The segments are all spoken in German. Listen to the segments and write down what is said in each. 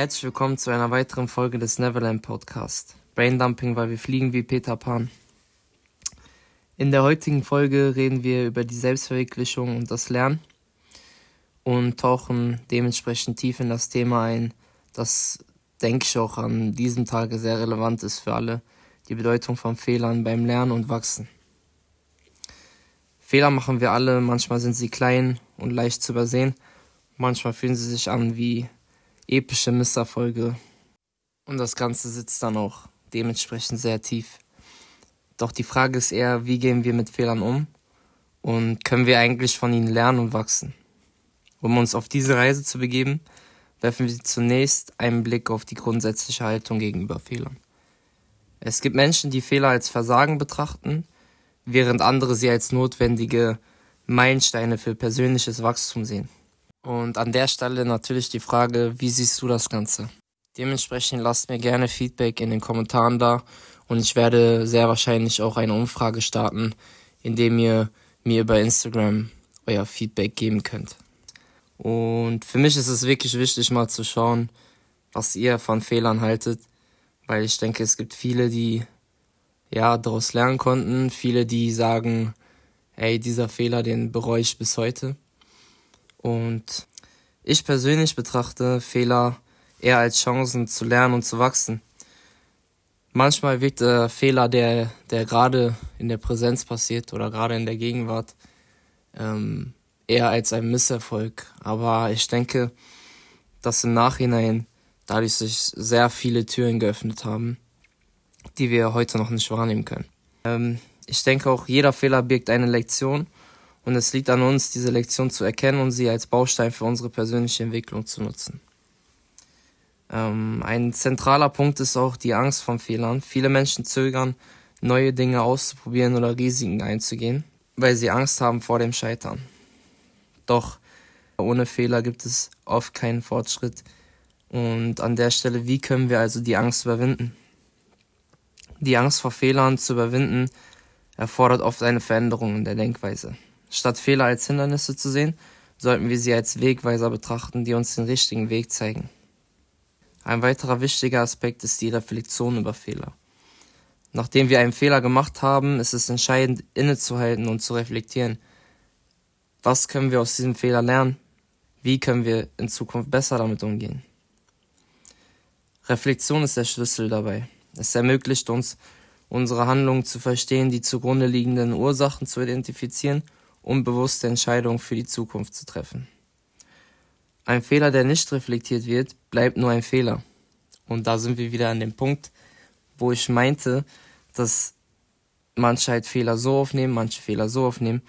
Herzlich willkommen zu einer weiteren Folge des Neverland Podcast. Braindumping, weil wir fliegen wie Peter Pan. In der heutigen Folge reden wir über die Selbstverwirklichung und das Lernen und tauchen dementsprechend tief in das Thema ein, das denke ich auch an diesem Tage sehr relevant ist für alle, die Bedeutung von Fehlern beim Lernen und Wachsen. Fehler machen wir alle, manchmal sind sie klein und leicht zu übersehen, manchmal fühlen sie sich an wie epische Misserfolge und das Ganze sitzt dann auch dementsprechend sehr tief. Doch die Frage ist eher, wie gehen wir mit Fehlern um und können wir eigentlich von ihnen lernen und wachsen? Um uns auf diese Reise zu begeben, werfen wir zunächst einen Blick auf die grundsätzliche Haltung gegenüber Fehlern. Es gibt Menschen, die Fehler als Versagen betrachten, während andere sie als notwendige Meilensteine für persönliches Wachstum sehen. Und an der Stelle natürlich die Frage, wie siehst du das Ganze? Dementsprechend lasst mir gerne Feedback in den Kommentaren da und ich werde sehr wahrscheinlich auch eine Umfrage starten, indem ihr mir über Instagram euer Feedback geben könnt. Und für mich ist es wirklich wichtig, mal zu schauen, was ihr von Fehlern haltet, weil ich denke, es gibt viele, die ja daraus lernen konnten, viele, die sagen, ey, dieser Fehler, den bereue ich bis heute. Und ich persönlich betrachte Fehler eher als Chancen zu lernen und zu wachsen. Manchmal wirkt der Fehler, der, der gerade in der Präsenz passiert oder gerade in der Gegenwart, ähm, eher als ein Misserfolg. Aber ich denke, dass im Nachhinein dadurch sich sehr viele Türen geöffnet haben, die wir heute noch nicht wahrnehmen können. Ähm, ich denke auch, jeder Fehler birgt eine Lektion und es liegt an uns, diese Lektion zu erkennen und sie als Baustein für unsere persönliche Entwicklung zu nutzen. Ähm, ein zentraler Punkt ist auch die Angst vor Fehlern. Viele Menschen zögern, neue Dinge auszuprobieren oder Risiken einzugehen, weil sie Angst haben vor dem Scheitern. Doch ohne Fehler gibt es oft keinen Fortschritt. Und an der Stelle, wie können wir also die Angst überwinden? Die Angst vor Fehlern zu überwinden erfordert oft eine Veränderung in der Denkweise. Statt Fehler als Hindernisse zu sehen, sollten wir sie als Wegweiser betrachten, die uns den richtigen Weg zeigen. Ein weiterer wichtiger Aspekt ist die Reflexion über Fehler. Nachdem wir einen Fehler gemacht haben, ist es entscheidend, innezuhalten und zu reflektieren, was können wir aus diesem Fehler lernen? Wie können wir in Zukunft besser damit umgehen? Reflexion ist der Schlüssel dabei. Es ermöglicht uns, unsere Handlungen zu verstehen, die zugrunde liegenden Ursachen zu identifizieren und bewusste Entscheidungen für die Zukunft zu treffen. Ein Fehler, der nicht reflektiert wird, bleibt nur ein Fehler. Und da sind wir wieder an dem Punkt, wo ich meinte, dass manche halt Fehler so aufnehmen, manche Fehler so aufnehmen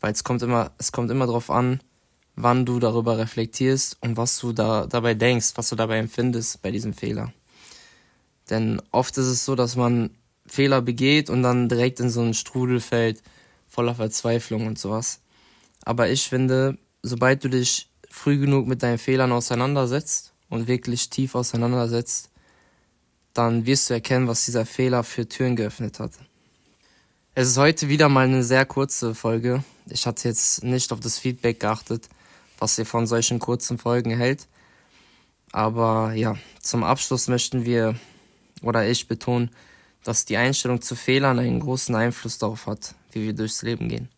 weil es kommt immer, es kommt immer darauf an, wann du darüber reflektierst und was du da dabei denkst, was du dabei empfindest bei diesem Fehler. Denn oft ist es so, dass man Fehler begeht und dann direkt in so einen Strudel fällt, voller Verzweiflung und sowas. Aber ich finde, sobald du dich früh genug mit deinen Fehlern auseinandersetzt und wirklich tief auseinandersetzt, dann wirst du erkennen, was dieser Fehler für Türen geöffnet hat. Es ist heute wieder mal eine sehr kurze Folge. Ich hatte jetzt nicht auf das Feedback geachtet, was ihr von solchen kurzen Folgen hält. Aber ja, zum Abschluss möchten wir oder ich betonen, dass die Einstellung zu Fehlern einen großen Einfluss darauf hat, wie wir durchs Leben gehen.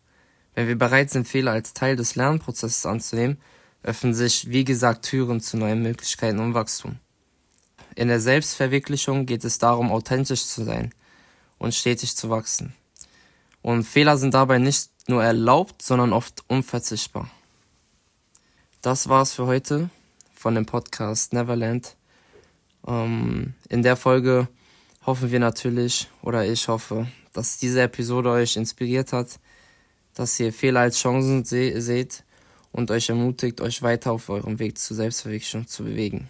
Wenn wir bereit sind, Fehler als Teil des Lernprozesses anzunehmen, öffnen sich, wie gesagt, Türen zu neuen Möglichkeiten und Wachstum. In der Selbstverwirklichung geht es darum, authentisch zu sein und stetig zu wachsen. Und Fehler sind dabei nicht nur erlaubt, sondern oft unverzichtbar. Das war's für heute von dem Podcast Neverland. Ähm, in der Folge hoffen wir natürlich, oder ich hoffe, dass diese Episode euch inspiriert hat, dass ihr Fehler als Chancen se seht und euch ermutigt, euch weiter auf eurem Weg zur Selbstverwirklichung zu bewegen.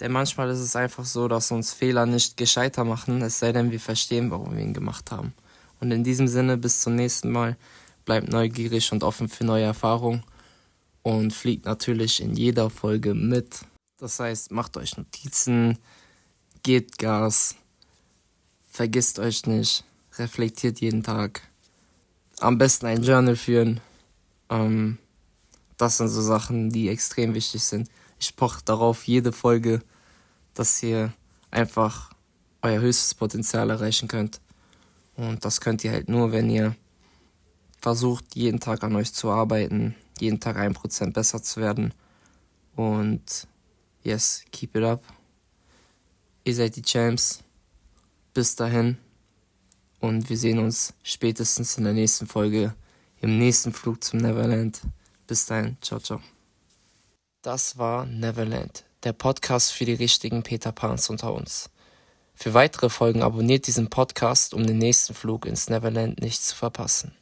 Denn manchmal ist es einfach so, dass uns Fehler nicht gescheiter machen, es sei denn, wir verstehen, warum wir ihn gemacht haben. Und in diesem Sinne, bis zum nächsten Mal. Bleibt neugierig und offen für neue Erfahrungen. Und fliegt natürlich in jeder Folge mit. Das heißt, macht euch Notizen, gebt Gas, vergisst euch nicht, reflektiert jeden Tag. Am besten ein Journal führen. Ähm, das sind so Sachen, die extrem wichtig sind. Ich poche darauf, jede Folge dass ihr einfach euer höchstes Potenzial erreichen könnt. Und das könnt ihr halt nur, wenn ihr versucht, jeden Tag an euch zu arbeiten, jeden Tag ein Prozent besser zu werden. Und yes, keep it up. Ihr seid die Champs. Bis dahin. Und wir sehen uns spätestens in der nächsten Folge im nächsten Flug zum Neverland. Bis dahin. Ciao, ciao. Das war Neverland, der Podcast für die richtigen Peter Pans unter uns. Für weitere Folgen abonniert diesen Podcast, um den nächsten Flug ins Neverland nicht zu verpassen.